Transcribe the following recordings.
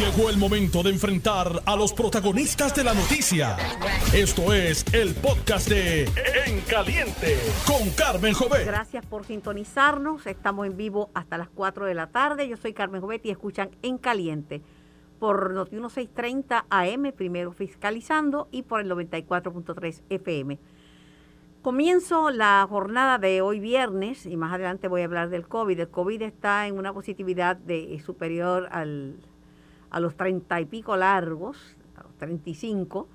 Llegó el momento de enfrentar a los protagonistas de la noticia. Esto es el podcast de En Caliente con Carmen Jovet. Gracias por sintonizarnos. Estamos en vivo hasta las 4 de la tarde. Yo soy Carmen Jovet y escuchan En Caliente por Noti 1630 AM, primero fiscalizando, y por el 94.3 FM. Comienzo la jornada de hoy viernes y más adelante voy a hablar del COVID. El COVID está en una positividad de, superior al, a los 30 y pico largos, a los 35,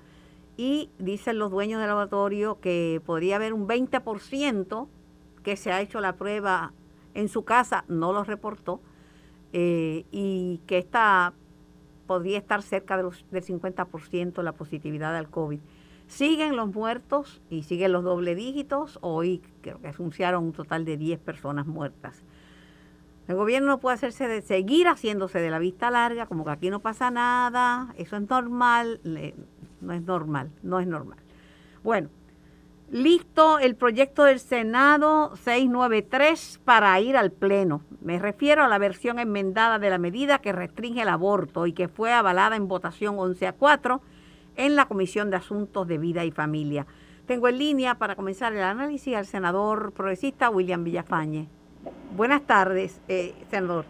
y dicen los dueños del laboratorio que podría haber un 20% que se ha hecho la prueba en su casa, no lo reportó, eh, y que esta podría estar cerca de los, del 50% la positividad al COVID. Siguen los muertos y siguen los doble dígitos. Hoy creo que anunciaron un total de 10 personas muertas. El gobierno no puede hacerse de seguir haciéndose de la vista larga, como que aquí no pasa nada, eso es normal, no es normal, no es normal. Bueno, listo el proyecto del Senado 693 para ir al Pleno. Me refiero a la versión enmendada de la medida que restringe el aborto y que fue avalada en votación 11 a 4 en la Comisión de Asuntos de Vida y Familia. Tengo en línea para comenzar el análisis al senador progresista William Villafañe. Buenas tardes, eh, senador.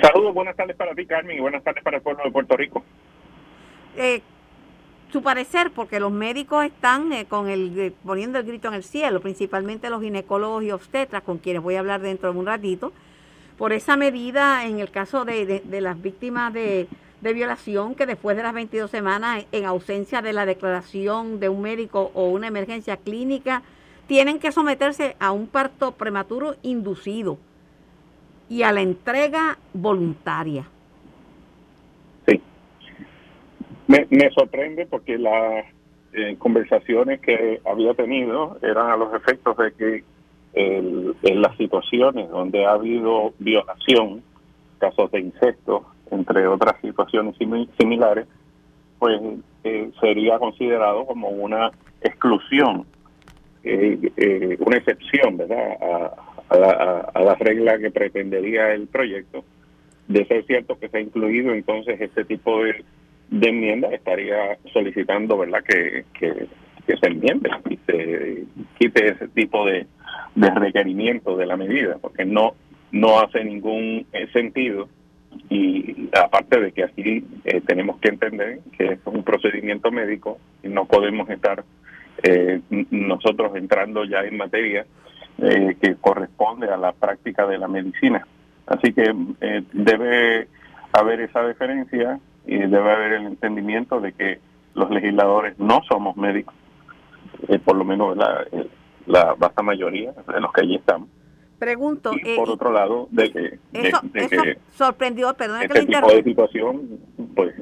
Saludos, buenas tardes para ti, Carmen, y buenas tardes para el pueblo de Puerto Rico. Eh, su parecer, porque los médicos están eh, con el poniendo el grito en el cielo, principalmente los ginecólogos y obstetras, con quienes voy a hablar dentro de un ratito, por esa medida en el caso de las víctimas de de violación que después de las 22 semanas, en ausencia de la declaración de un médico o una emergencia clínica, tienen que someterse a un parto prematuro inducido y a la entrega voluntaria. Sí. Me, sorprende porque las eh, conversaciones que había tenido eran a los efectos de que en las situaciones donde ha habido violación, casos de incesto, entre otras situaciones similares, pues eh, sería considerado como una exclusión, eh, eh, una excepción, ¿verdad?, a, la, regla que pretendería el proyecto. De ser cierto que se ha incluido entonces este tipo de, enmienda, estaría solicitando, ¿verdad?, que, se enmiende y se quite ese tipo de, de requerimiento de la medida, porque no, no hace ningún sentido y aparte de que aquí eh, tenemos que entender que es un procedimiento médico y no podemos estar eh, nosotros entrando ya en materia eh, que corresponde a la práctica de la medicina. Así que debe haber esa diferencia y debe haber el entendimiento de que los legisladores no somos médicos, por lo menos la, la vasta mayoría de los que allí estamos Pregunto. Y por eh, otro lado, de que. Eso, sorprendió, perdón este tipo de situación, pues,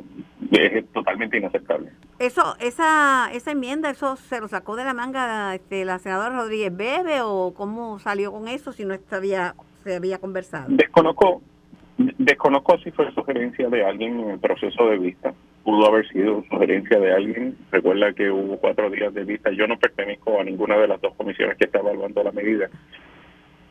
es totalmente inaceptable. Eso, esa, esa enmienda, eso se lo sacó de la manga este, la senadora Rodríguez Bebe o cómo salió con eso si no estaba, se había conversado. Desconozco, desconozco si fue sugerencia de alguien en el proceso de vista. Pudo haber sido sugerencia de alguien. Recuerda que hubo cuatro días de vista. Yo no pertenezco a ninguna de las dos comisiones que está evaluando la medida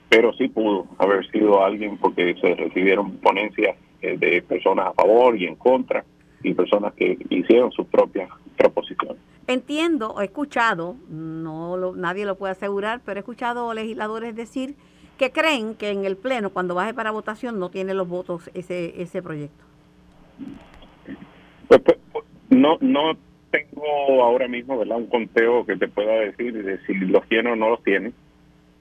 pero sí pudo haber sido alguien porque se recibieron ponencias eh, de personas a favor y en contra y personas que hicieron sus propias proposiciones. Entiendo, he escuchado, no nadie lo puede asegurar, pero he escuchado legisladores decir que creen que en el Pleno, cuando baje para votación, no tiene los votos ese, ese proyecto. Pues, pues, no, no tengo ahora mismo ¿verdad? un conteo que te pueda decir de si los tiene o no los tiene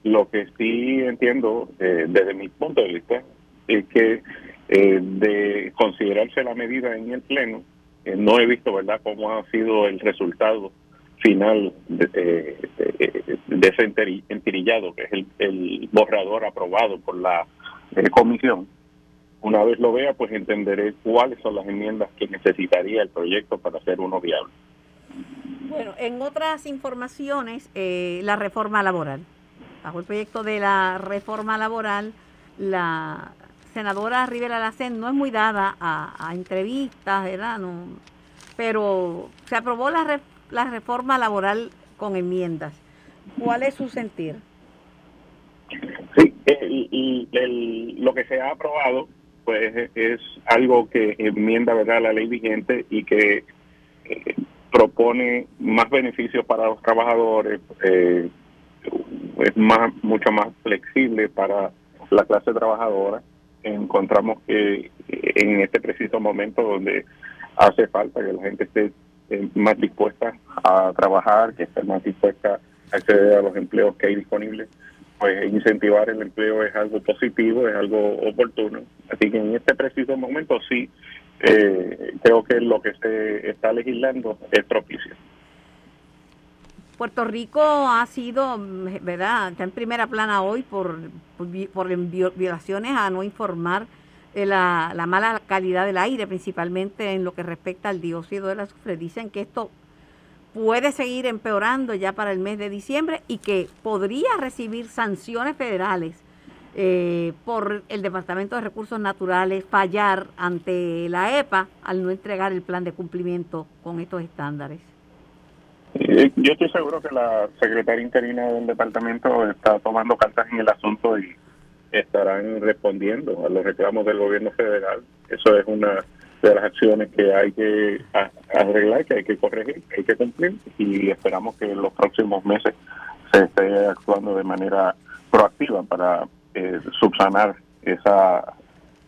lo que sí entiendo eh, desde mi punto de vista es que eh, de considerarse la medida en el Pleno, eh, no he visto verdad cómo ha sido el resultado final de, ese entirillado, que es el, el, borrador aprobado por la comisión. Una vez lo vea, pues entenderé cuáles son las enmiendas que necesitaría el proyecto para hacer uno viable. Bueno, en otras informaciones, la reforma laboral bajo el proyecto de la reforma laboral, la senadora Rivera Lacen no es muy dada a, entrevistas, ¿verdad? pero se aprobó la, la reforma laboral con enmiendas. ¿Cuál es su sentir? Sí, el, lo que se ha aprobado pues es algo que enmienda verdad la ley vigente y que eh, propone más beneficios para los trabajadores, eh, es más mucho más flexible para la clase trabajadora. Encontramos que en este preciso momento donde hace falta que la gente esté eh, más dispuesta a trabajar, que esté más dispuesta a acceder a los empleos que hay disponibles, pues incentivar el empleo es algo positivo, es algo oportuno. Así que en este preciso momento sí, eh, creo que lo que se está legislando es propicio. Puerto Rico ha sido, ¿verdad? Está en primera plana hoy por, por, violaciones a no informar de la, la, mala calidad del aire, principalmente en lo que respecta al dióxido de azufre. Dicen que esto puede seguir empeorando ya para el mes de diciembre y que podría recibir sanciones federales eh, por el Departamento de Recursos Naturales fallar ante la EPA al no entregar el plan de cumplimiento con estos estándares. Eh, yo estoy seguro que la secretaria interina del departamento está tomando cartas en el asunto y estarán respondiendo a los reclamos del gobierno federal. Eso es una de las acciones que hay que arreglar, que hay que corregir, que hay que cumplir y esperamos que en los próximos meses se esté actuando de manera proactiva para eh, subsanar esa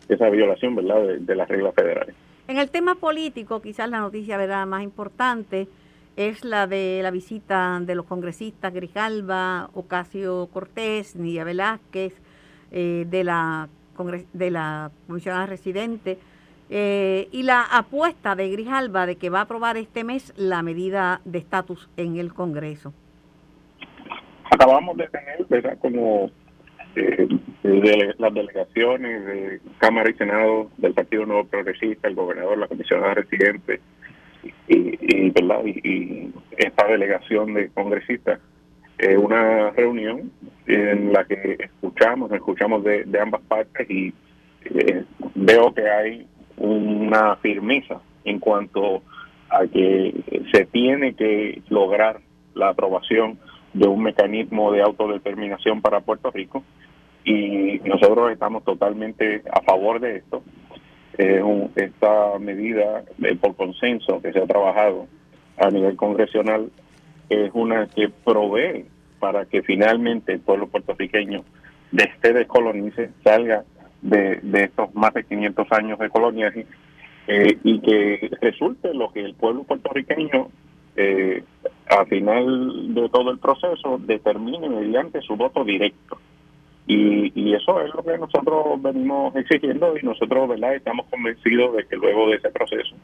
esa violación verdad de, de, las reglas federales. En el tema político, quizás la noticia verdad más importante es la de la visita de los congresistas Grijalba, Ocasio Cortés, Nidia Velázquez, eh, de la de la comisionada residente eh, y la apuesta de Grijalba de que va a aprobar este mes la medida de estatus en el Congreso. Acabamos de tener, ¿verdad? Como eh, las delegaciones de Cámara y Senado del Partido Nuevo Progresista, el gobernador, la comisionada residente, y, ¿verdad? Y, esta delegación de congresistas eh, una reunión en la que escuchamos escuchamos de, ambas partes y eh, veo que hay una firmeza en cuanto a que se tiene que lograr la aprobación de un mecanismo de autodeterminación para Puerto Rico y nosotros estamos totalmente a favor de esto esta medida por consenso que se ha trabajado a nivel congresional es una que provee para que finalmente el pueblo puertorriqueño de este descolonice, salga de, estos más de 500 años de coloniaje eh, y que resulte lo que el pueblo puertorriqueño eh, al final de todo el proceso determine mediante su voto directo. Y, eso es lo que nosotros venimos exigiendo y nosotros verdad estamos convencidos de que luego de ese proceso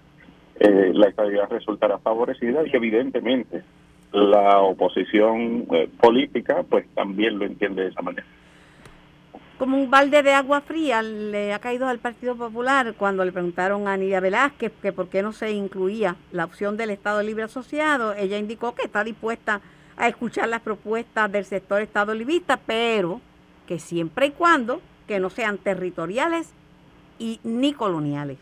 eh, la estabilidad resultará favorecida y evidentemente la oposición eh, política pues también lo entiende de esa manera. Como un balde de agua fría le ha caído al Partido Popular cuando le preguntaron a Nidia Velázquez que por qué no se incluía la opción del Estado Libre Asociado. Ella indicó que está dispuesta a escuchar las propuestas del sector Estado Librista, pero que siempre y cuando que no sean territoriales y ni coloniales.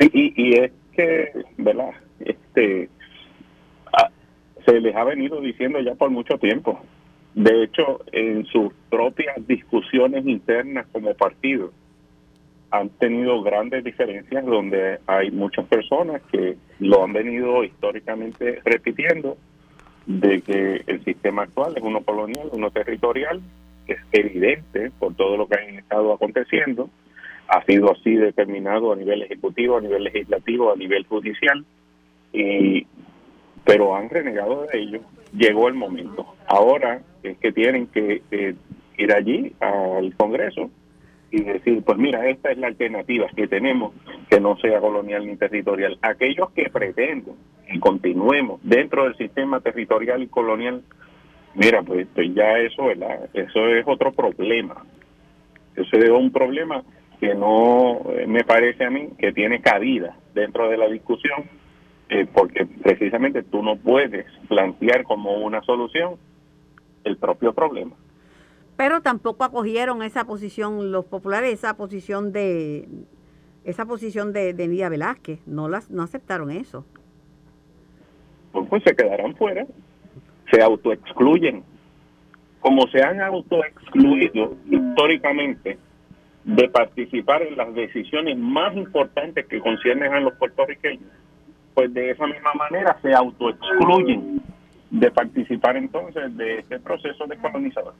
y, y, es que, ¿verdad? Este, ah, se les ha venido diciendo ya por mucho tiempo. De hecho, en sus propias discusiones internas como partido, han tenido grandes diferencias donde hay muchas personas que lo han venido históricamente repitiendo de que el sistema actual es uno colonial, uno territorial, es evidente por todo lo que ha estado aconteciendo, ha sido así determinado a nivel ejecutivo, a nivel legislativo, a nivel judicial, y, pero han renegado de ello. Llegó el momento. Ahora es que tienen que ir allí al Congreso y decir, pues mira, esta es la alternativa que tenemos, que no sea colonial ni territorial. Aquellos que pretenden que continuemos dentro del sistema territorial y colonial, mira, pues, ya eso. Eso es otro problema. Eso es un problema que no eh, me parece a mí que tiene cabida dentro de la discusión, eh, porque precisamente tú no puedes plantear como una solución el propio problema pero tampoco acogieron esa posición los populares, esa posición de esa posición de, de Nidia Velázquez, no las no aceptaron eso. Pues, pues se quedarán fuera, se autoexcluyen, como se han autoexcluido históricamente de participar en las decisiones más importantes que conciernen a los puertorriqueños, pues de esa misma manera se autoexcluyen de participar entonces de este proceso de colonizador.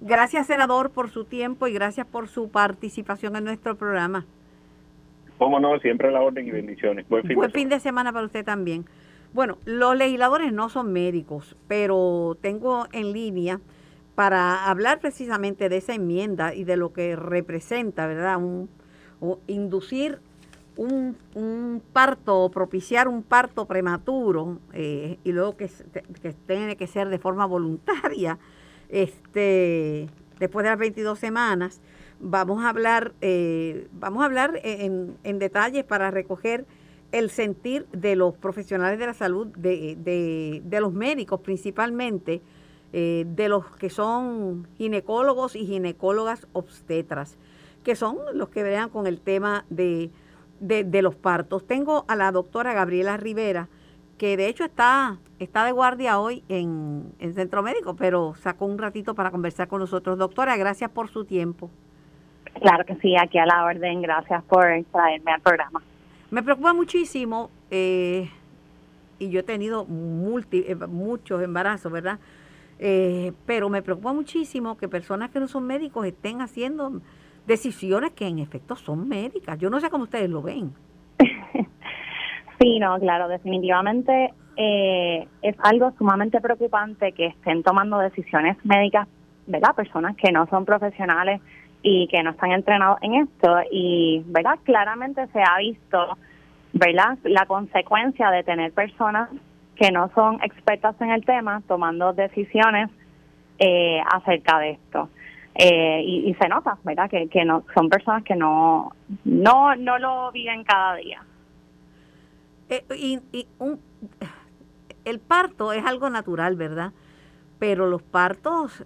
Gracias, senador, por su tiempo y gracias por su participación en nuestro programa. Cómo no, siempre la orden y bendiciones. Buen fin, fin de semana para usted también. Bueno, los legisladores no son médicos, pero tengo en línea para hablar precisamente de esa enmienda y de lo que representa, ¿verdad? Inducir un, un, parto propiciar un parto prematuro eh, y luego que, que, tiene que ser de forma voluntaria, este, después de las 22 semanas, vamos a hablar, eh, vamos a hablar en, en detalles para recoger el sentir de los profesionales de la salud, de, de, de los médicos principalmente, eh, de los que son ginecólogos y ginecólogas obstetras, que son los que vean con el tema de, de, los partos. Tengo a la doctora Gabriela Rivera, que de hecho está, está de guardia hoy en, en Centro Médico, pero sacó un ratito para conversar con nosotros. Doctora, gracias por su tiempo. Claro que sí, aquí a la orden. Gracias por traerme al programa. Me preocupa muchísimo, eh, y yo he tenido eh, muchos embarazos, ¿verdad? Eh, pero me preocupa muchísimo que personas que no son médicos estén haciendo decisiones que en efecto son médicas. Yo no sé cómo ustedes lo ven. sí, no, claro, definitivamente es algo sumamente preocupante que estén tomando decisiones médicas, ¿verdad? Personas que no son profesionales y que no están entrenados en esto. Y verdad claramente se ha visto verdad la consecuencia de tener personas que no son expertas en el tema tomando decisiones eh, acerca de esto. Eh, y, se nota verdad que, que no son personas que no no no lo viven cada día. Eh, y, y un, el parto es algo natural verdad pero los partos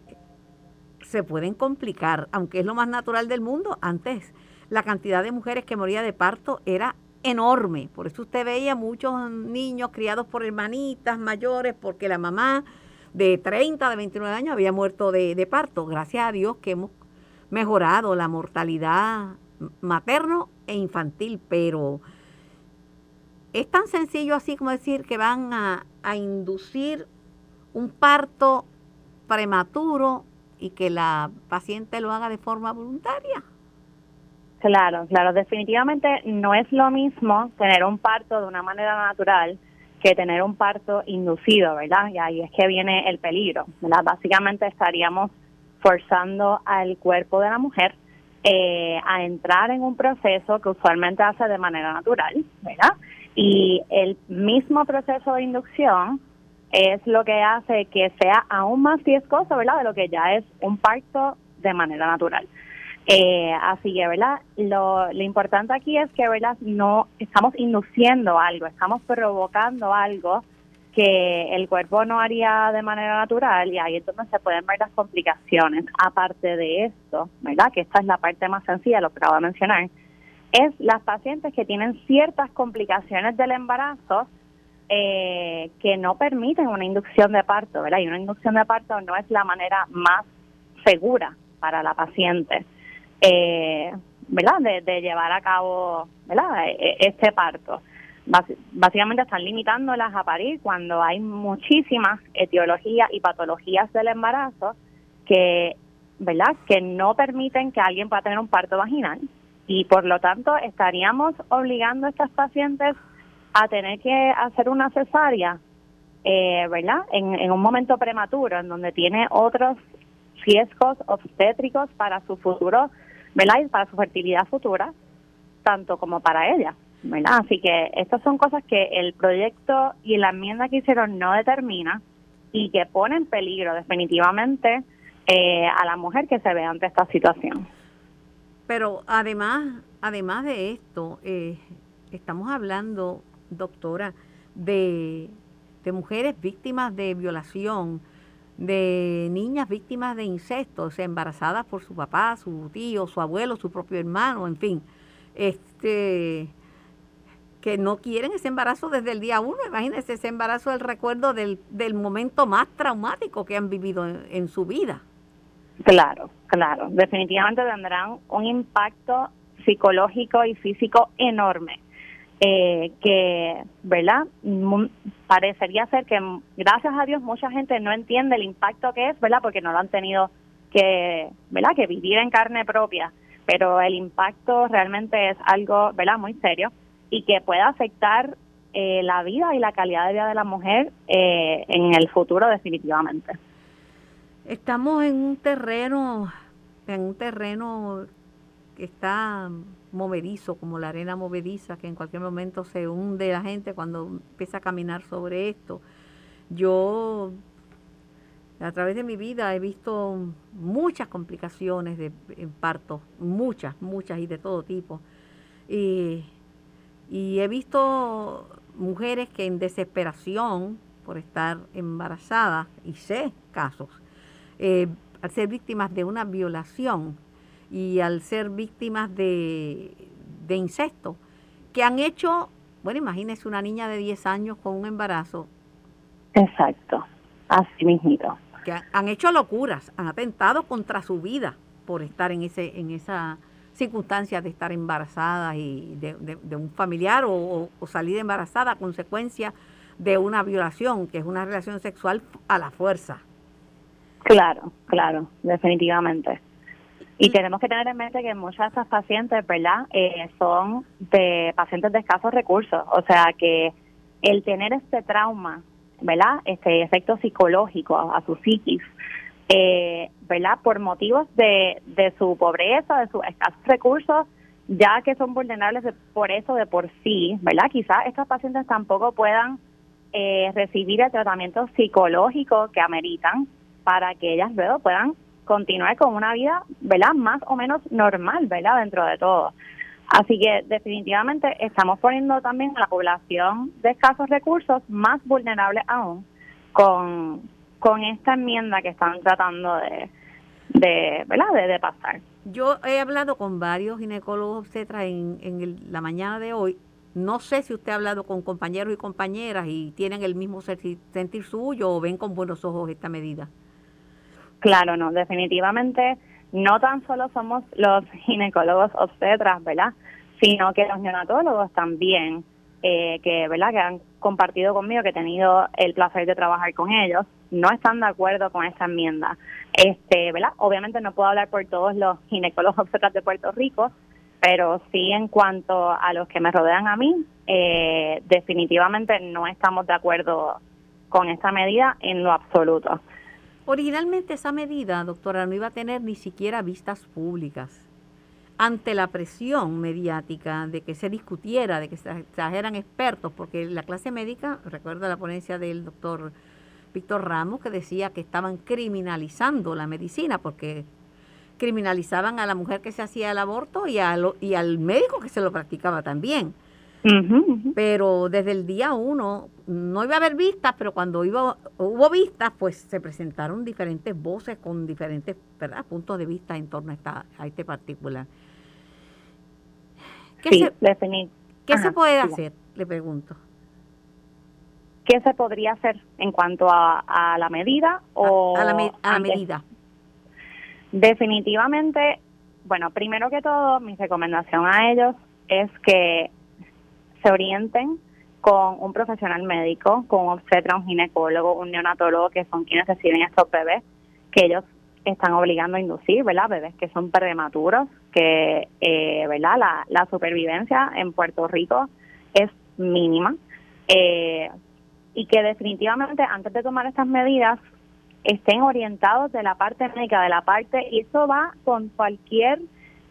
se pueden complicar, aunque es lo más natural del mundo. Antes la cantidad de mujeres que moría de parto era enorme, por eso usted veía muchos niños criados por hermanitas mayores, porque la mamá de 30, de 29 años había muerto de, parto. Gracias a Dios que hemos mejorado la mortalidad materno e infantil, pero es tan sencillo así como decir que van a inducir un parto prematuro y que la paciente lo haga de forma voluntaria. Claro, claro, definitivamente no es lo mismo tener un parto de una manera natural que tener un parto inducido, ¿verdad? Y ahí es que viene el peligro, ¿verdad? Básicamente estaríamos forzando al cuerpo de la mujer eh, a entrar en un proceso que usualmente hace de manera natural, ¿verdad? Y el mismo proceso de inducción es lo que hace que sea aún más riesgoso, ¿verdad? De lo que ya es un parto de manera natural. Eh, así que, ¿verdad? Lo, lo importante aquí es que, ¿verdad? No estamos induciendo algo, estamos provocando algo que el cuerpo no haría de manera natural y ahí entonces se pueden ver las complicaciones. Aparte de esto, ¿verdad? Que esta es la parte más sencilla, lo que acabo de mencionar, es las pacientes que tienen ciertas complicaciones del embarazo eh, que no permiten una inducción de parto, ¿verdad? Y una inducción de parto no es la manera más segura para la paciente, eh, ¿verdad? De, llevar a cabo, ¿verdad? E, e, este parto. básicamente están limitándolas a parir cuando hay muchísimas etiologías y patologías del embarazo que, ¿verdad? Que no permiten que alguien pueda tener un parto vaginal y por lo tanto estaríamos obligando a estas pacientes a tener que hacer una cesárea, eh, ¿verdad? En, un momento prematuro, en donde tiene otros riesgos obstétricos para su futuro, ¿verdad? Y para su fertilidad futura, tanto como para ella, ¿verdad? Así que estas son cosas que el proyecto y la enmienda que hicieron no determina y que pone en peligro definitivamente eh, a la mujer que se ve ante esta situación. Pero además, además de esto, eh, estamos hablando doctora, de, mujeres víctimas de violación, de niñas víctimas de incesto, embarazadas por su papá, su tío, su abuelo, su propio hermano, en fin, este que no quieren ese embarazo desde el día uno. Imagínense ese embarazo, el recuerdo del, del momento más traumático que han vivido en, su vida. Claro, claro. Definitivamente tendrán un impacto psicológico y físico enorme. Eh, que, ¿verdad? parecería ser que, gracias a Dios, mucha gente no entiende el impacto que es, ¿verdad? Porque no lo han tenido que, ¿verdad? Que vivir en carne propia. Pero el impacto realmente es algo, ¿verdad? Muy serio y que puede afectar eh, la vida y la calidad de vida de la mujer eh, en el futuro definitivamente. Estamos en un terreno, en un terreno que está movedizo, como la arena movediza, que en cualquier momento se hunde la gente cuando empieza a caminar sobre esto. Yo, a través de mi vida, he visto muchas complicaciones de en parto, muchas, muchas y de todo tipo. Y, he visto mujeres que en desesperación por estar embarazadas, y sé casos, eh, al ser víctimas de una violación y al ser víctimas de, de incesto, que han hecho, bueno, imagínese una niña de 10 años con un embarazo. Exacto, así mismito. Que han, hecho locuras, han atentado contra su vida por estar en ese en esa circunstancia de estar embarazada y de, un familiar o, o, salir embarazada a consecuencia de una violación, que es una relación sexual a la fuerza. Claro, claro, definitivamente. Y tenemos que tener en mente que muchas de estas pacientes, ¿verdad?, eh, son de pacientes de escasos recursos. O sea que el tener este trauma, ¿verdad?, este efecto psicológico a, su psiquis, eh, ¿verdad?, por motivos de, de su pobreza, de sus escasos recursos, ya que son vulnerables por eso de por sí, ¿verdad? Quizás estas pacientes tampoco puedan eh, recibir el tratamiento psicológico que ameritan para que ellas luego puedan continuar con una vida, ¿verdad? Más o menos normal, ¿verdad? Dentro de todo. Así que definitivamente estamos poniendo también a la población de escasos recursos más vulnerable aún con, con esta enmienda que están tratando de, de ¿verdad? De, pasar. Yo he hablado con varios ginecólogos obstetras en, en la mañana de hoy. No sé si usted ha hablado con compañeros y compañeras y tienen el mismo sentir suyo o ven con buenos ojos esta medida. Claro, no, definitivamente no tan solo somos los ginecólogos obstetras, ¿verdad? Sino que los neonatólogos también, eh, que, ¿verdad? Que han compartido conmigo, que he tenido el placer de trabajar con ellos, no están de acuerdo con esta enmienda. Este, ¿verdad? Obviamente no puedo hablar por todos los ginecólogos obstetras de Puerto Rico, pero sí en cuanto a los que me rodean a mí, eh, definitivamente no estamos de acuerdo con esta medida en lo absoluto. Originalmente esa medida, doctora, no iba a tener ni siquiera vistas públicas. Ante la presión mediática de que se discutiera, de que se trajeran expertos, porque la clase médica, recuerdo la ponencia del doctor Víctor Ramos, que decía que estaban criminalizando la medicina, porque criminalizaban a la mujer que se hacía el aborto y, y al médico que se lo practicaba también. Pero desde el día uno no iba a haber vistas, pero cuando iba, hubo vistas, pues se presentaron diferentes voces con diferentes ¿verdad? puntos de vista en torno a, esta, a este particular. ¿Qué, se, ¿qué se puede hacer? Le pregunto. ¿Qué se podría hacer en cuanto a, la medida o a, la, a la medida? Definitivamente, bueno, primero que todo, mi recomendación a ellos es que se orienten con un profesional médico, con un obstetra, un ginecólogo, un neonatólogo, que son quienes reciben estos bebés, que ellos están obligando a inducir, ¿verdad? Bebés que son prematuros, que, eh, ¿verdad? La, la supervivencia en Puerto Rico es mínima. Eh, y que definitivamente antes de tomar estas medidas estén orientados de la parte médica, de la parte, y eso va con cualquier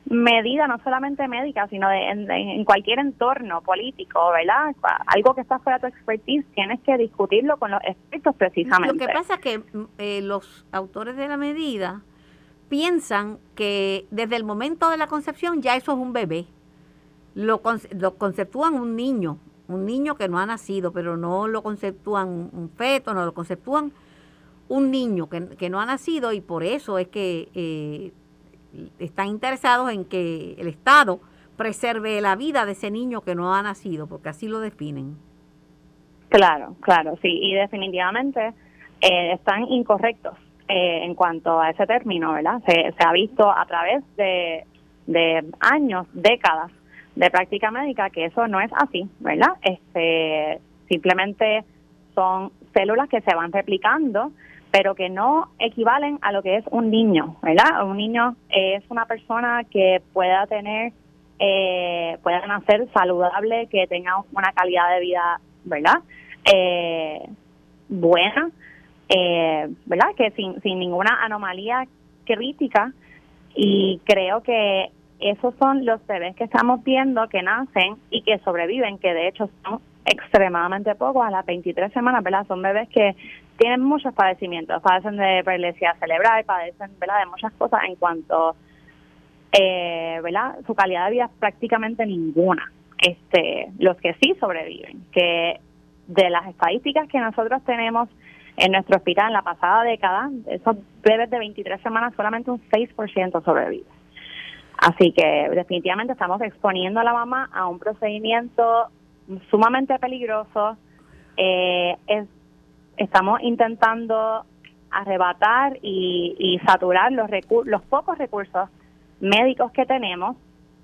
medida no solamente médica, sino de, en, cualquier entorno político, ¿verdad? Algo que está fuera de tu expertise, tienes que discutirlo con los expertos precisamente. Lo que pasa es que eh, los autores de la medida piensan que desde el momento de la concepción ya eso es un bebé. Lo, lo conceptúan un niño, un niño que no ha nacido, pero no lo conceptúan un feto, no lo conceptúan un niño que, que no ha nacido y por eso es que eh, están interesados en que el Estado preserve la vida de ese niño que no ha nacido, porque así lo definen. Claro, claro, sí, y definitivamente eh, están incorrectos eh, en cuanto a ese término, ¿verdad? Se, se ha visto a través de, de años, décadas de práctica médica que eso no es así, ¿verdad? Este, simplemente son células que se van replicando, pero que no equivalen a lo que es un niño, ¿verdad? Un niño es una persona que pueda tener, eh, pueda nacer saludable, que tenga una calidad de vida, ¿verdad? Eh, buena, eh, ¿verdad? Que sin, sin ninguna anomalía crítica y creo que esos son los bebés que estamos viendo que nacen y que sobreviven, que de hecho son extremadamente pocos, a las 23 semanas, ¿verdad? Son bebés que tienen muchos padecimientos, padecen de paralisia cerebral, padecen, ¿verdad? De muchas cosas en cuanto, eh, ¿verdad? Su calidad de vida es prácticamente ninguna. Este, los que sí sobreviven, que de las estadísticas que nosotros tenemos en nuestro hospital en la pasada década, esos bebés de 23 semanas solamente un 6% sobrevive. Así que definitivamente estamos exponiendo a la mamá a un procedimiento sumamente peligroso. Eh, es, estamos intentando arrebatar y, saturar los, los pocos recursos médicos que tenemos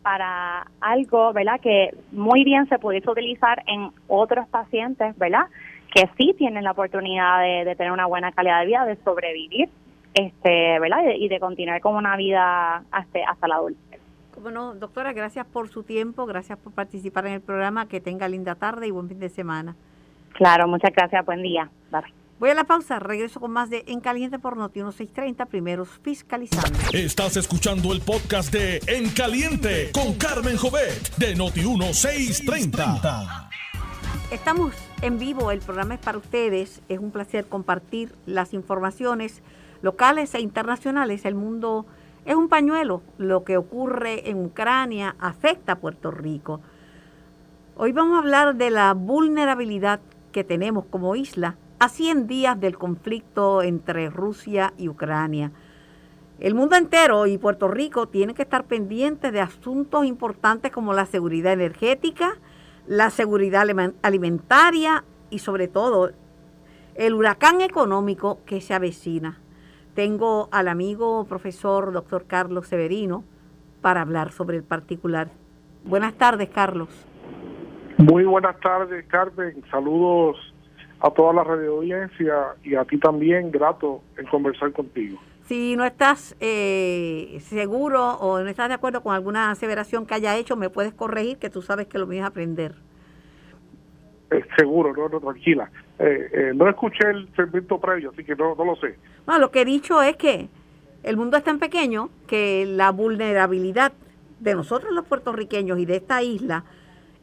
para algo, ¿verdad? Que muy bien se pudiese utilizar en otros pacientes, ¿verdad? Que sí tienen la oportunidad de, tener una buena calidad de vida, de sobrevivir, este, ¿verdad? Y de, continuar con una vida hasta, hasta la adultez. Bueno, doctora, gracias por su tiempo, gracias por participar en el programa, que tenga linda tarde y buen fin de semana. Claro, muchas gracias, buen día. Voy a la pausa, regreso con más de En Caliente por Noti 1630, primeros fiscalizando. Estás escuchando el podcast de En Caliente con Carmen Jovet de Noti 1630. Estamos en vivo, el programa es para ustedes, es un placer compartir las informaciones locales e internacionales, el mundo es un pañuelo. Lo que ocurre en Ucrania afecta a Puerto Rico. Hoy vamos a hablar de la vulnerabilidad que tenemos como isla a 100 días del conflicto entre Rusia y Ucrania. El mundo entero y Puerto Rico tienen que estar pendientes de asuntos importantes como la seguridad energética, la seguridad alimentaria y sobre todo el huracán económico que se avecina tengo al amigo profesor doctor Carlos Severino para hablar sobre el particular. Buenas tardes, Carlos. Muy buenas tardes, Carmen. Saludos a toda la radio audiencia y a ti también, grato en conversar contigo. Si no estás eh, seguro o no estás de acuerdo con alguna aseveración que haya hecho, me puedes corregir, que tú sabes que lo mío es aprender. Eh, seguro, no, no, tranquila. Eh, eh, no escuché el segmento previo, así que no, no lo sé. Bueno, lo que he dicho es que el mundo es tan pequeño que la vulnerabilidad de nosotros los puertorriqueños y de esta isla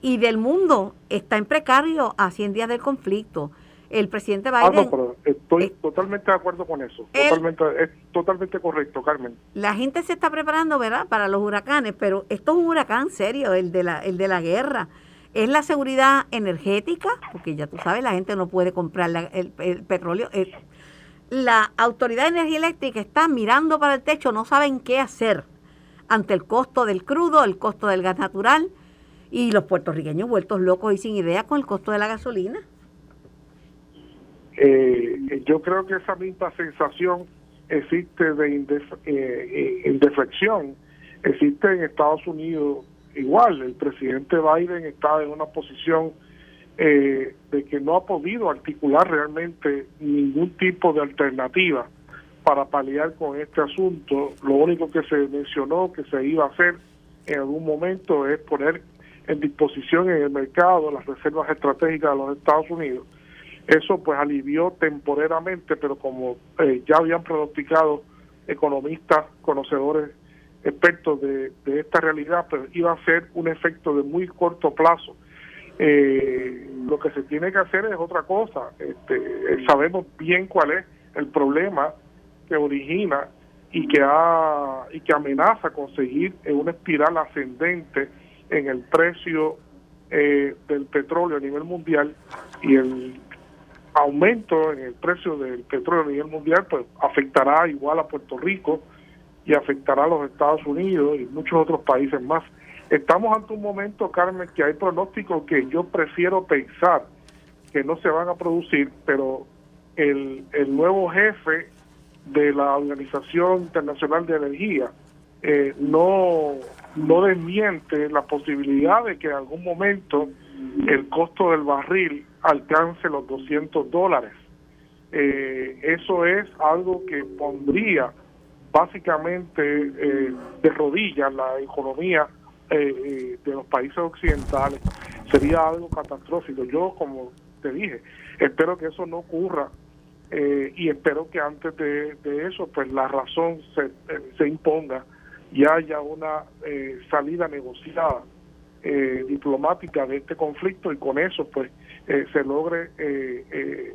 y del mundo está en precario a 100 días del conflicto. El presidente ah, Biden... estoy totalmente de acuerdo con eso. totalmente, es totalmente correcto, Carmen. La gente se está preparando, ¿verdad?, para los huracanes, pero esto es un huracán serio, el de la, el de la guerra es la seguridad energética, porque ya tú sabes, la gente no puede comprar el, petróleo. Eh, la Autoridad de Energía Eléctrica está mirando para el techo, no saben qué hacer ante el costo del crudo, el costo del gas natural y los puertorriqueños vueltos locos y sin idea con el costo de la gasolina. Eh, yo creo que esa misma sensación existe de eh, indeflexión, existe en Estados Unidos igual, el presidente Biden está en una posición eh, de que no ha podido articular realmente ningún tipo de alternativa para paliar con este asunto. Lo único que se mencionó que se iba a hacer en algún momento es poner en disposición en el mercado las reservas estratégicas de los Estados Unidos. Eso pues alivió temporalmente, pero como eh, ya habían pronosticado economistas, conocedores expertos de, esta realidad, pero iba a ser un efecto de muy corto plazo. Eh, lo que se tiene que hacer es otra cosa. Este, sabemos bien cuál es el problema que origina y que ha, y que amenaza conseguir una espiral ascendente en el precio eh, del petróleo a nivel mundial y el aumento en el precio del petróleo a nivel mundial pues afectará igual a Puerto Rico y afectará a los Estados Unidos y muchos otros países más. Estamos ante un momento, Carmen, que hay pronósticos que yo prefiero pensar que no se van a producir, pero el, el nuevo jefe de la Organización Internacional de Energía eh, no, no desmiente la posibilidad de que en algún momento el costo del barril alcance los 200 dólares. Eh, eso es algo que pondría básicamente eh, de rodillas la economía de los países occidentales. Sería algo catastrófico. Yo, como te dije, espero que eso no ocurra eh, y espero que antes de, eso pues la razón se, eh, se imponga y haya una eh, salida negociada diplomática de este conflicto y con eso pues se logre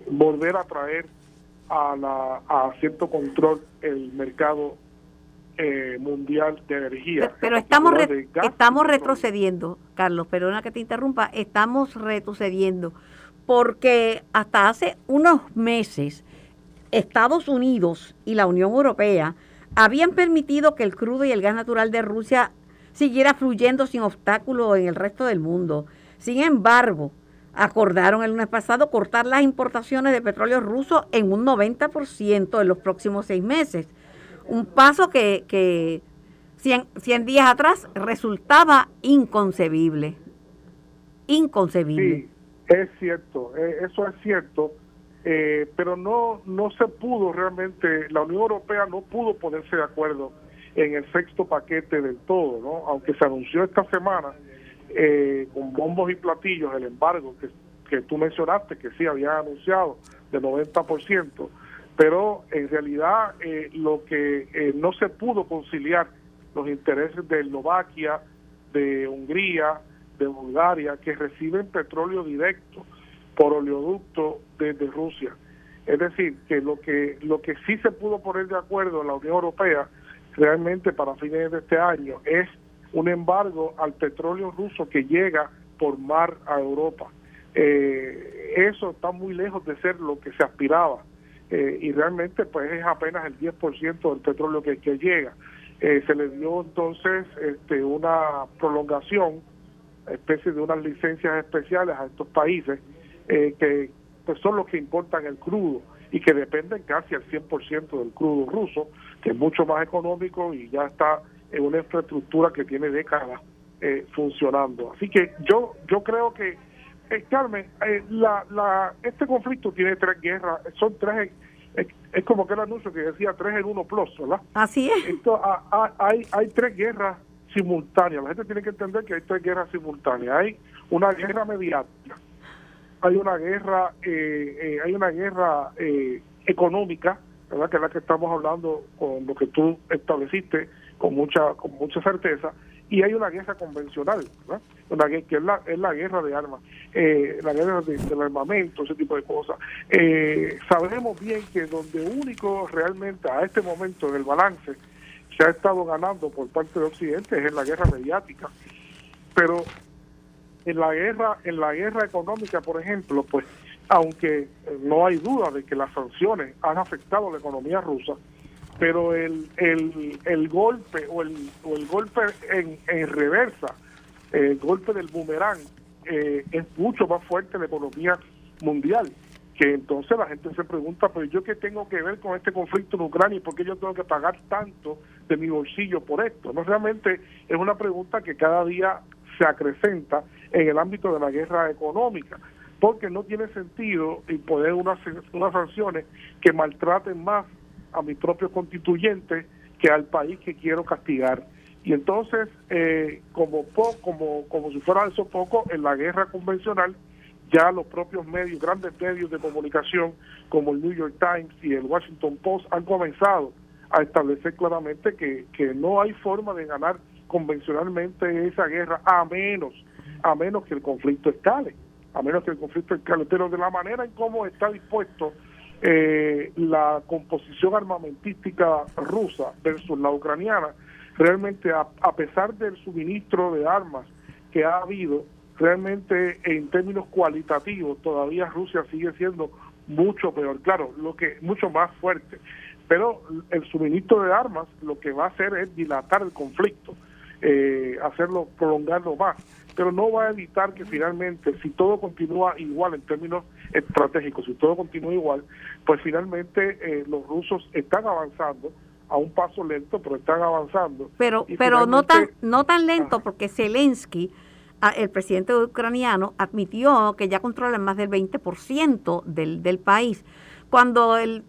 volver a traer a, la, a cierto control el mercado mundial de energía. Pero, estamos, estamos retrocediendo, Carlos, perdona que te interrumpa, estamos retrocediendo porque hasta hace unos meses Estados Unidos y la Unión Europea habían permitido que el crudo y el gas natural de Rusia siguiera fluyendo sin obstáculo en el resto del mundo. Sin embargo, acordaron el lunes pasado cortar las importaciones de petróleo ruso en un 90% en los próximos seis meses. Un paso que, que 100, días atrás resultaba inconcebible. Inconcebible. Sí, es cierto, eh, eso es cierto. Eh, pero no no se pudo realmente, la Unión Europea no pudo ponerse de acuerdo en el sexto paquete del todo, ¿no? Aunque se anunció esta semana eh, con bombos y platillos el embargo que, que tú mencionaste, que sí había anunciado de 90%, pero en realidad eh, lo que no se pudo conciliar los intereses de Eslovaquia, de Hungría, de Bulgaria, que reciben petróleo directo por oleoducto desde Rusia. Es decir, que lo que lo que sí se pudo poner de acuerdo en la Unión Europea realmente para fines de este año es un embargo al petróleo ruso que llega por mar a Europa. Eh, eso está muy lejos de ser lo que se aspiraba eh, y realmente pues es apenas el 10% del petróleo que, llega. Eh, se le dio entonces este, una prolongación, especie de unas licencias especiales a estos países eh, que pues son los que importan el crudo y que dependen casi al 100% del crudo ruso, que es mucho más económico y ya está en una infraestructura que tiene décadas eh, funcionando. Así que yo yo creo que, eh, Carmen, eh, la, la, este conflicto tiene tres guerras, son tres, es como que el anuncio que decía tres en uno plus, ¿verdad? Así es. Esto, hay, hay tres guerras simultáneas, la gente tiene que entender que hay tres guerras simultáneas. Hay una guerra mediática, hay una guerra, eh, eh, hay una guerra eh, económica, ¿verdad? que es la que estamos hablando con lo que tú estableciste con mucha con mucha certeza, y hay una guerra convencional, ¿verdad? Que es la, es la guerra de armas, la guerra del armamento, ese tipo de cosas. sabemos bien que donde único realmente a este momento en el balance se ha estado ganando por parte de Occidente es en la guerra mediática, pero en la guerra en la guerra económica por ejemplo pues aunque no hay duda de que las sanciones han afectado la economía rusa pero el, el, el golpe o el, o el golpe en, en reversa el golpe del boomerang eh, es mucho más fuerte en la economía mundial que entonces la gente se pregunta, pero yo qué tengo que ver con este conflicto en Ucrania y por qué yo tengo que pagar tanto de mi bolsillo por esto. No realmente es una pregunta que cada día se acrecenta en el ámbito de la guerra económica, porque no tiene sentido imponer unas, unas sanciones que maltraten más a mis propios constituyentes que al país que quiero castigar. Y entonces, eh, como, como, como si fuera eso poco, en la guerra convencional, ya los propios medios, grandes medios de comunicación como el New York Times y el Washington Post han comenzado a establecer claramente que, que no hay forma de ganar convencionalmente esa guerra a menos a menos que el conflicto escale a menos que el conflicto escale pero de la manera en cómo está dispuesto eh, la composición armamentística rusa versus la ucraniana realmente a, pesar del suministro de armas que ha habido realmente en términos cualitativos todavía Rusia sigue siendo mucho peor claro lo que mucho más fuerte pero el suministro de armas lo que va a hacer es dilatar el conflicto eh, hacerlo, prolongarlo más. Pero no va a evitar que finalmente, si todo continúa igual en términos estratégicos, si todo continúa igual, pues finalmente eh, los rusos están avanzando a un paso lento, pero están avanzando. Pero, pero no tan, no tan lento, porque Zelensky, el presidente ucraniano, admitió que ya controlan más del 20% del, del país. Cuando el,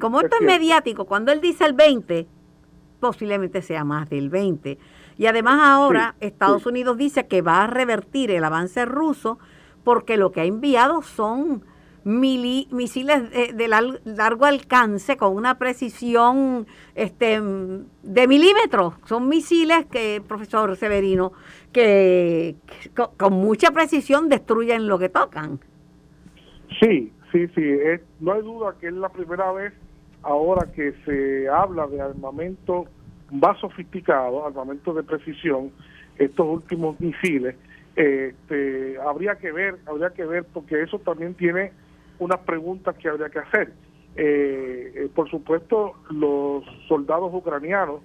como esto es, mediático, cuando él dice el 20, posiblemente sea más del 20. Y además ahora Estados Unidos dice que va a revertir el avance ruso porque lo que ha enviado son misiles de, largo alcance con una precisión este, de milímetros. Son misiles que, profesor Severino, que, con, mucha precisión destruyen lo que tocan. Sí, sí, sí. no hay duda que es la primera vez ahora que se habla de armamento más sofisticado, armamento de precisión, estos últimos misiles. Este, habría que ver, habría que ver, porque eso también tiene unas preguntas que habría que hacer. Eh, eh, por supuesto, los soldados ucranianos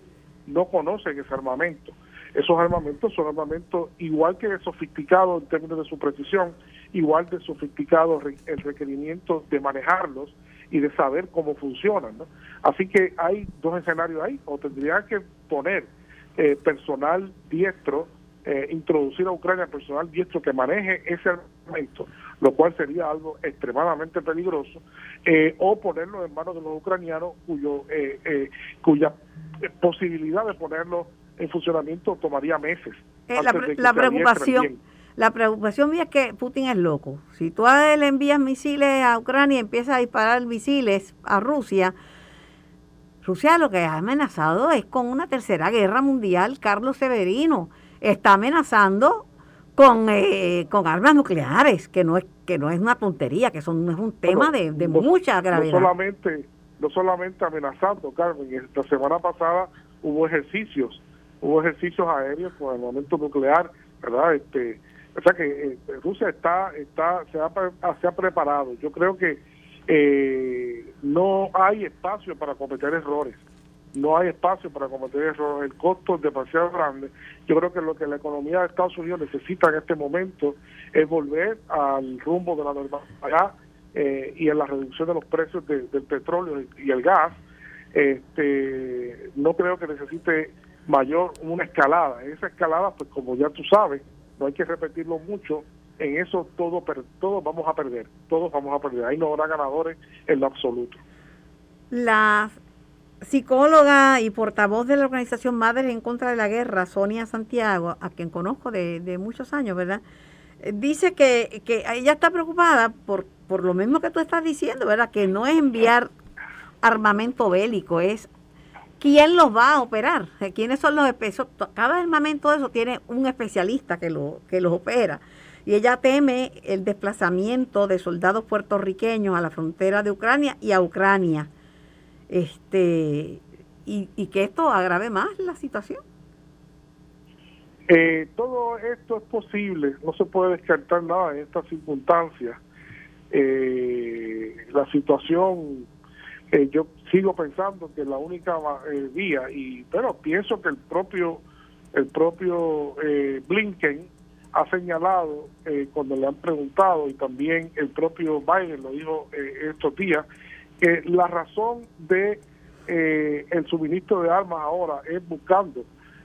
no conocen ese armamento. Esos armamentos son armamentos igual que sofisticados en términos de su precisión, igual de sofisticados el requerimiento de manejarlos y de saber cómo funcionan. Así que hay dos escenarios ahí, o tendría que poner eh, personal diestro eh, introducir a Ucrania personal diestro que maneje ese armamento, lo cual sería algo extremadamente peligroso, eh, o ponerlo en manos de los ucranianos cuyo eh, cuya posibilidad de ponerlo en funcionamiento tomaría meses. la, preocupación la preocupación mía es que Putin es loco. Si tú a él envías misiles a Ucrania y empiezas a disparar misiles a Rusia, Rusia lo que ha amenazado es con una tercera guerra mundial, Carlos Severino está amenazando con, eh, con armas nucleares, que no es que no es una tontería, que son, no es un tema de, mucha gravedad. No solamente, no solamente amenazando, Carmen, la semana pasada hubo ejercicios, hubo ejercicios aéreos con el momento nuclear, ¿verdad? Este, o sea que eh, Rusia está, está, se ha, se ha preparado. Yo creo que eh, no hay espacio para cometer errores no hay espacio para cometer errores, el costo es demasiado grande. Yo creo que lo que la economía de Estados Unidos necesita en este momento es volver al rumbo de la normalidad eh, y a la reducción de los precios del petróleo y el gas. Este, no creo que necesite mayor una escalada. Esa escalada, pues como ya tú sabes, no hay que repetirlo mucho. En eso todo, todos vamos a perder, todos vamos a perder. Ahí no habrá ganadores en lo absoluto. Las psicóloga y portavoz de la organización Madres en contra de la Guerra, Sonia Santiago, a quien conozco de, muchos años, ¿verdad? Eh, dice que, que, ella está preocupada por, por lo mismo que tú estás diciendo, ¿verdad? Que no es enviar armamento bélico, es quién los va a operar, quiénes son los especialistas. Cada armamento de eso tiene un especialista que, lo, que los opera. Y ella teme el desplazamiento de soldados puertorriqueños a la frontera de Ucrania y a Ucrania este y, que esto agrave más la situación. Eh, todo esto es posible, no se puede descartar nada en estas circunstancias. Eh, la situación, eh, yo sigo pensando que la única vía, y pero pienso que el propio el propio Blinken ha señalado cuando le han preguntado y también el propio Biden lo dijo estos días que la razón de eh, el suministro de armas ahora es buscando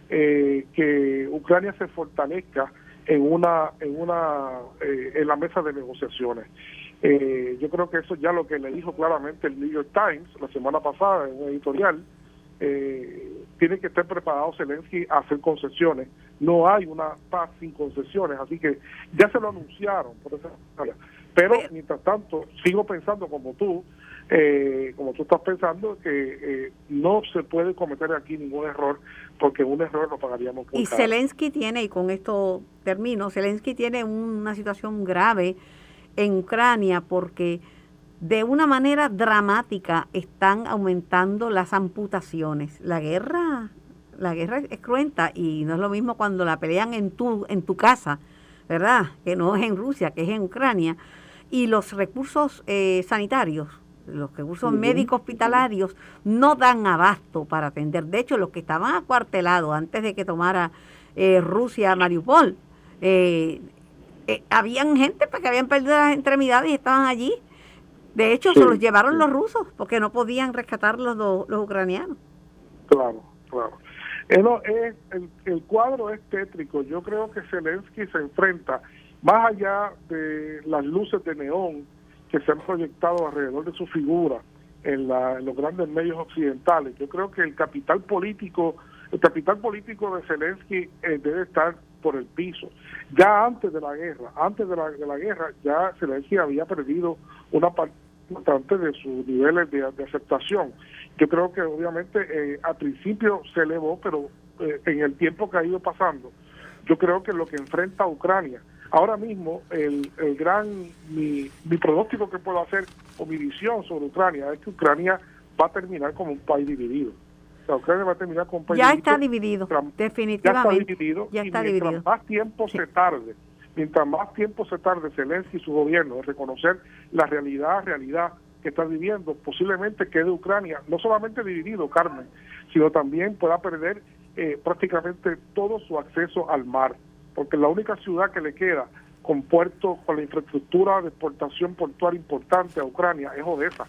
eh, que Ucrania se fortalezca en una en una eh, en la mesa de negociaciones. Yo creo que eso ya lo que le dijo claramente el New York Times la semana pasada en un editorial. tiene que estar preparado Zelensky a hacer concesiones. No hay una paz sin concesiones, así que ya se lo anunciaron por esa Pero mientras tanto, sigo pensando como tú, eh, como tú estás pensando, que eh, no se puede cometer aquí ningún error, porque un error lo pagaríamos. y Zelensky tiene, y con esto termino, Zelensky tiene una situación grave en Ucrania porque de una manera dramática están aumentando las amputaciones. La guerra, la guerra es cruenta y no es lo mismo cuando la pelean en tu, en tu casa, ¿verdad? Que no es en Rusia, que es en Ucrania. Y los recursos eh, sanitarios los recursos médicos hospitalarios no dan abasto para atender. De hecho, los que estaban acuartelados antes de que tomara eh, Rusia Mariupol, Eh, eh, habían gente pues, que habían perdido las extremidades y estaban allí. De hecho, se los llevaron los rusos porque no podían rescatar los, los ucranianos. Claro, claro. el, el, cuadro es tétrico. Yo creo que Zelensky se enfrenta, más allá de las luces de neón que se han proyectado alrededor de su figura en, la, en los grandes medios occidentales, yo creo que el capital político, el capital político de Zelensky eh, debe estar por el piso. Ya antes de la guerra, antes de la, de la guerra, ya Zelensky había perdido una parte importante de sus niveles de, aceptación. Yo creo que obviamente eh, al principio se elevó, pero eh, en el tiempo que ha ido pasando, yo creo que lo que enfrenta Ucrania, ahora mismo el, el gran, mi, mi pronóstico que puedo hacer o mi visión sobre Ucrania es que Ucrania va a terminar como un país dividido Ucrania va a terminar con un ya está dividido, definitivamente. Ya está dividido. y mientras más tiempo se tarde, mientras más tiempo se tarde Zelensky y su gobierno en reconocer la realidad, realidad que está viviendo, posiblemente quede Ucrania no solamente dividido, Carmen, sino también pueda perder eh, prácticamente todo su acceso al mar, porque la única ciudad que le queda con puertos, con la infraestructura de exportación portuaria importante a Ucrania es Odessa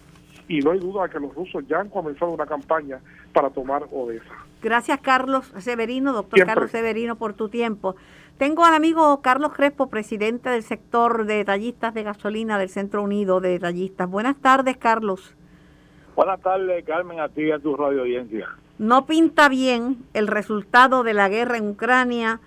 y no hay duda de que los rusos ya han comenzado una campaña para tomar Odessa. Gracias, Carlos Severino, doctor Carlos Severino, por tu tiempo. Tengo al amigo Carlos Crespo, presidente del sector de detallistas de gasolina del Centro Unido de Detallistas. Buenas tardes, Carlos. Buenas tardes, Carmen, a ti y a tu radio audiencia. No pinta bien el resultado de la guerra en Ucrania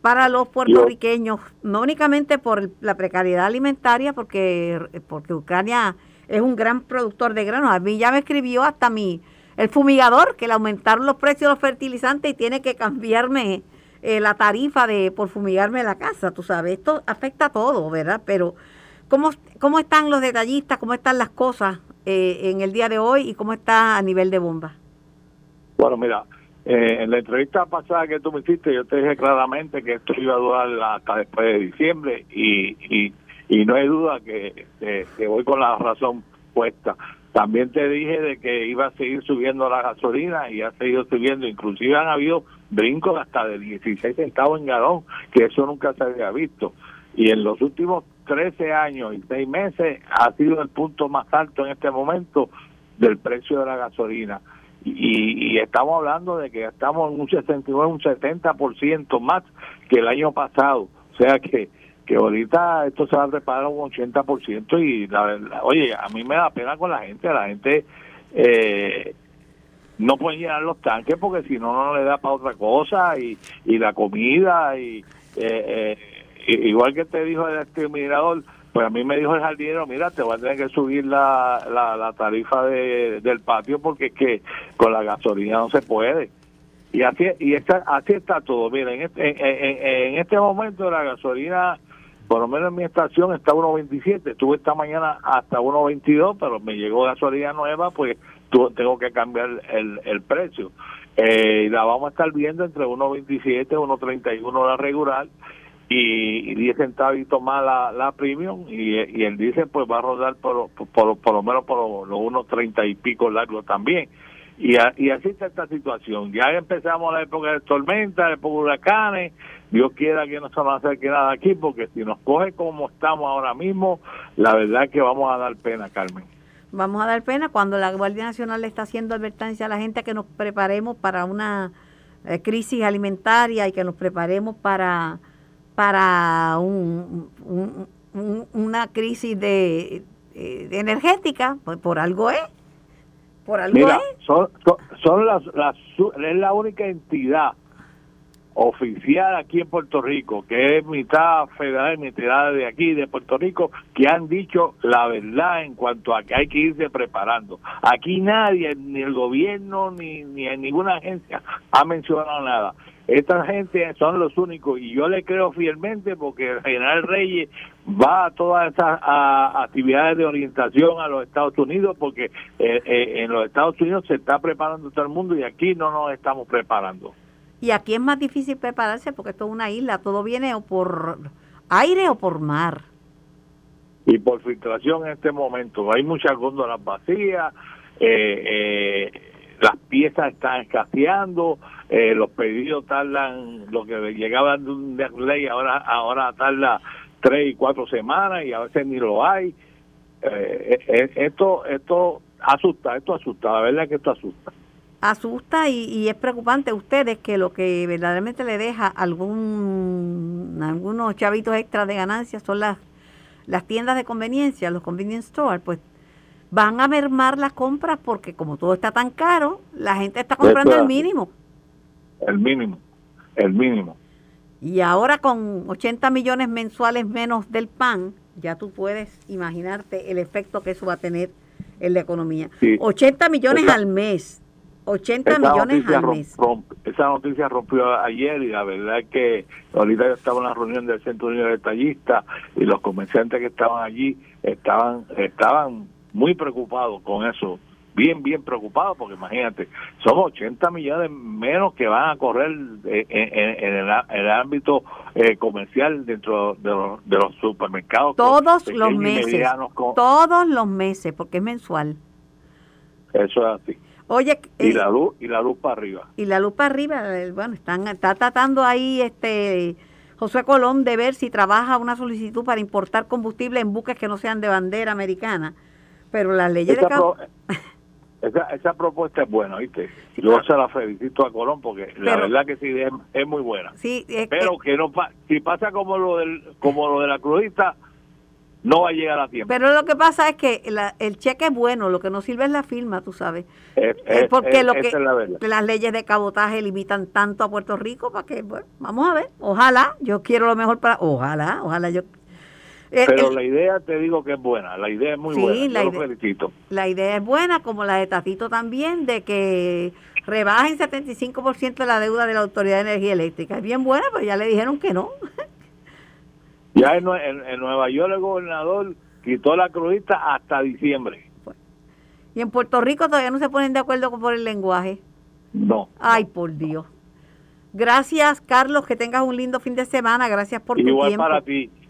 para los puertorriqueños, no únicamente por la precariedad alimentaria, porque, porque Ucrania es un gran productor de granos. A mí ya me escribió hasta mi, el fumigador, que le aumentaron los precios de los fertilizantes y tiene que cambiarme eh, la tarifa de por fumigarme la casa, tú sabes. Esto afecta a todo, ¿verdad? Pero, ¿cómo, cómo están los detallistas? ¿Cómo están las cosas eh, en el día de hoy y cómo está a nivel de bomba? Bueno, mira, eh, en la entrevista pasada que tú me hiciste, yo te dije claramente que esto iba a durar hasta después de diciembre y, y y no hay duda que, que, voy con la razón puesta. También te dije de que iba a seguir subiendo la gasolina y ha seguido subiendo, inclusive han habido brincos hasta de 16 centavos en galón, que eso nunca se había visto. Y en los últimos 13 años y 6 meses ha sido el punto más alto en este momento del precio de la gasolina. Y, y estamos hablando de que estamos en un 69, un 70% más que el año pasado. O sea que que ahorita esto se va a reparar un 80% y la verdad, oye, a mí me da pena con la gente, la gente eh, no puede llenar los tanques porque si no, no le da para otra cosa y, y la comida y eh, eh, igual que te dijo el exterminador, pues a mí me dijo el jardinero, mira, te voy a tener que subir la, la, tarifa de, del patio porque es que con la gasolina no se puede. Y así, y está, así está todo. Mira, en este, en, en este momento la gasolina por lo menos en mi estación está 1.27, estuve esta mañana hasta 1.22, pero me llegó gasolina nueva, pues tengo que cambiar el, el precio. Eh, la vamos a estar viendo entre 1.27 y 1.31 la regular y, 10 centavos más la, la premium y, y el diésel pues va a rodar por, por, por, lo menos por los 1.30 y pico largos también. Y, y así está esta situación. Ya empezamos la época de tormenta, la época de huracanes, Dios quiera que no se nos acerque nada aquí, porque si nos coge como estamos ahora mismo, la verdad que vamos a dar pena, Carmen. Vamos a dar pena cuando la Guardia Nacional le está haciendo advertencia a la gente que nos preparemos para una eh, crisis alimentaria y que nos preparemos para, para un, una crisis de, energética, pues por algo es. Por algo es. Son, son, las, las, es la única entidad oficial aquí en Puerto Rico, que es mitad federal, mitad de aquí, de Puerto Rico, que han dicho la verdad en cuanto a que hay que irse preparando. Aquí nadie, ni el gobierno, ni, ni ninguna agencia ha mencionado nada. Esta gente son los únicos y yo le creo fielmente porque el general Reyes va a todas esas actividades de orientación a los Estados Unidos porque eh, eh, en los Estados Unidos se está preparando todo el mundo y aquí no nos estamos preparando. Y aquí es más difícil prepararse porque esto es una isla, todo viene o por aire o por mar. Y por filtración en este momento. Hay muchas góndolas vacías, eh, eh, las piezas están escaseando, eh, los pedidos tardan, lo que llegaban de un ley ahora, ahora tarda tres y cuatro semanas y a veces ni lo hay. Eh, eh, esto, esto asusta, esto asusta, la verdad es que esto asusta asusta y, es preocupante a ustedes que lo que verdaderamente le deja algún algunos chavitos extras de ganancias son las las tiendas de conveniencia, los convenience stores, pues van a mermar las compras porque como todo está tan caro, la gente está comprando el mínimo. El mínimo, el mínimo. Y ahora con 80 millones mensuales menos del pan, ya tú puedes imaginarte el efecto que eso va a tener en la economía. 80 millones al mes 80 millones al mes. esa noticia rompió ayer y la verdad es que ahorita yo estaba en la reunión del Centro Unido de Detallistas y los comerciantes que estaban allí estaban estaban muy preocupados con eso, bien, bien preocupados, porque imagínate, son 80 millones menos que van a correr en, el, ámbito eh, comercial dentro de los, supermercados. Todos los meses, todos los meses, porque es mensual. Eso es así. Oye, y la luz y la luz para arriba. Y la luz para arriba, eh, bueno, están está tratando ahí este José Colón de ver si trabaja una solicitud para importar combustible en buques que no sean de bandera americana, pero las leyes esa de esa, esa, propuesta es buena, ¿viste? Yo se la felicito a Colón porque la verdad que sí es, muy buena. Sí, pero que no si pasa como lo del como lo de la crudita no va a llegar a tiempo. Pero lo que pasa es que el cheque es bueno, lo que no sirve es la firma, tú sabes. Es, porque lo que las leyes de cabotaje limitan tanto a Puerto Rico para que, bueno, vamos a ver, ojalá, yo quiero lo mejor para, ojalá, ojalá yo. Eh, Pero la idea te digo que es buena, la idea es muy buena, la felicito. La idea es buena, como la de Tatito también, de que rebajen 75% de la deuda de la Autoridad de Energía Eléctrica. Es bien buena, pero ya le dijeron que no. Ya en, Nueva York el gobernador quitó la crudita hasta diciembre. ¿Y en Puerto Rico todavía no se ponen de acuerdo por el lenguaje? No. Ay, por Dios. Gracias, Carlos. Que tengas un lindo fin de semana. Gracias por tu tiempo. Igual para ti.